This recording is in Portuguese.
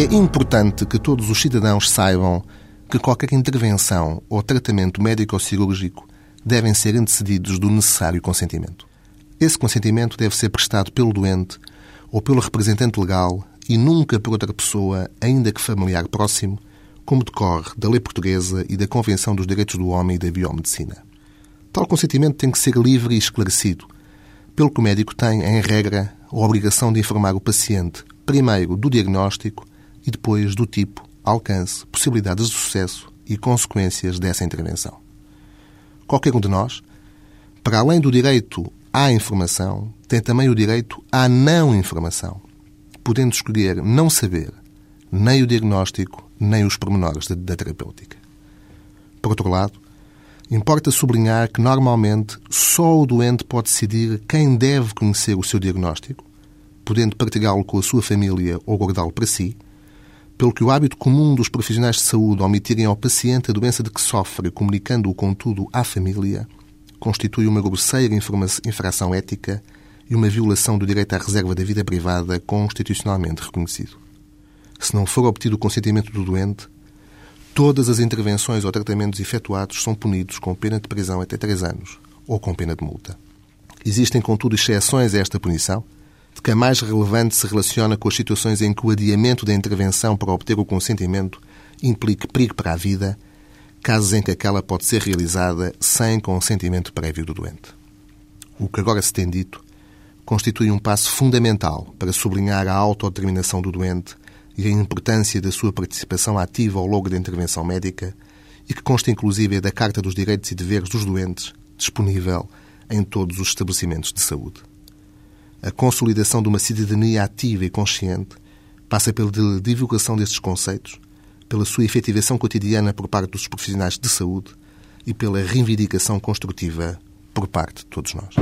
importante que todos os cidadãos saibam que qualquer intervenção ou tratamento médico ou cirúrgico devem ser antecedidos do necessário consentimento. Esse consentimento deve ser prestado pelo doente ou pelo representante legal e nunca por outra pessoa, ainda que familiar próximo, como decorre da lei portuguesa e da Convenção dos Direitos do Homem e da Biomedicina. Tal consentimento tem que ser livre e esclarecido, pelo que o médico tem, em regra, a obrigação de informar o paciente, primeiro do diagnóstico e depois do tipo, alcance, possibilidades de sucesso e consequências dessa intervenção. Qualquer um de nós, para além do direito à informação, tem também o direito à não informação, podendo escolher não saber nem o diagnóstico, nem os pormenores da, terapêutica. Por outro lado, importa sublinhar que normalmente só o doente pode decidir quem deve conhecer o seu diagnóstico, podendo partilhá-lo com a sua família ou guardá-lo para si, pelo que o hábito comum dos profissionais de saúde omitirem ao paciente a doença de que sofre, comunicando-o, contudo, à família, constitui uma grosseira infração ética e uma violação do direito à reserva da vida privada constitucionalmente reconhecido. Se não for obtido o consentimento do doente, todas as intervenções ou tratamentos efetuados são punidos com pena de prisão até três anos ou com pena de multa. Existem, contudo, exceções a esta punição, de que a mais relevante se relaciona com as situações em que o adiamento da intervenção para obter o consentimento implique perigo para a vida, casos em que aquela pode ser realizada sem consentimento prévio do doente. O que agora se tem dito constitui um passo fundamental para sublinhar a autodeterminação do doente e a importância da sua participação ativa ao longo da intervenção médica e que consta inclusive da Carta dos Direitos e Deveres dos Doentes, disponível em todos os estabelecimentos de saúde. A consolidação de uma cidadania ativa e consciente passa pela divulgação destes conceitos, pela sua efetivação cotidiana por parte dos profissionais de saúde e pela reivindicação construtiva por parte de todos nós.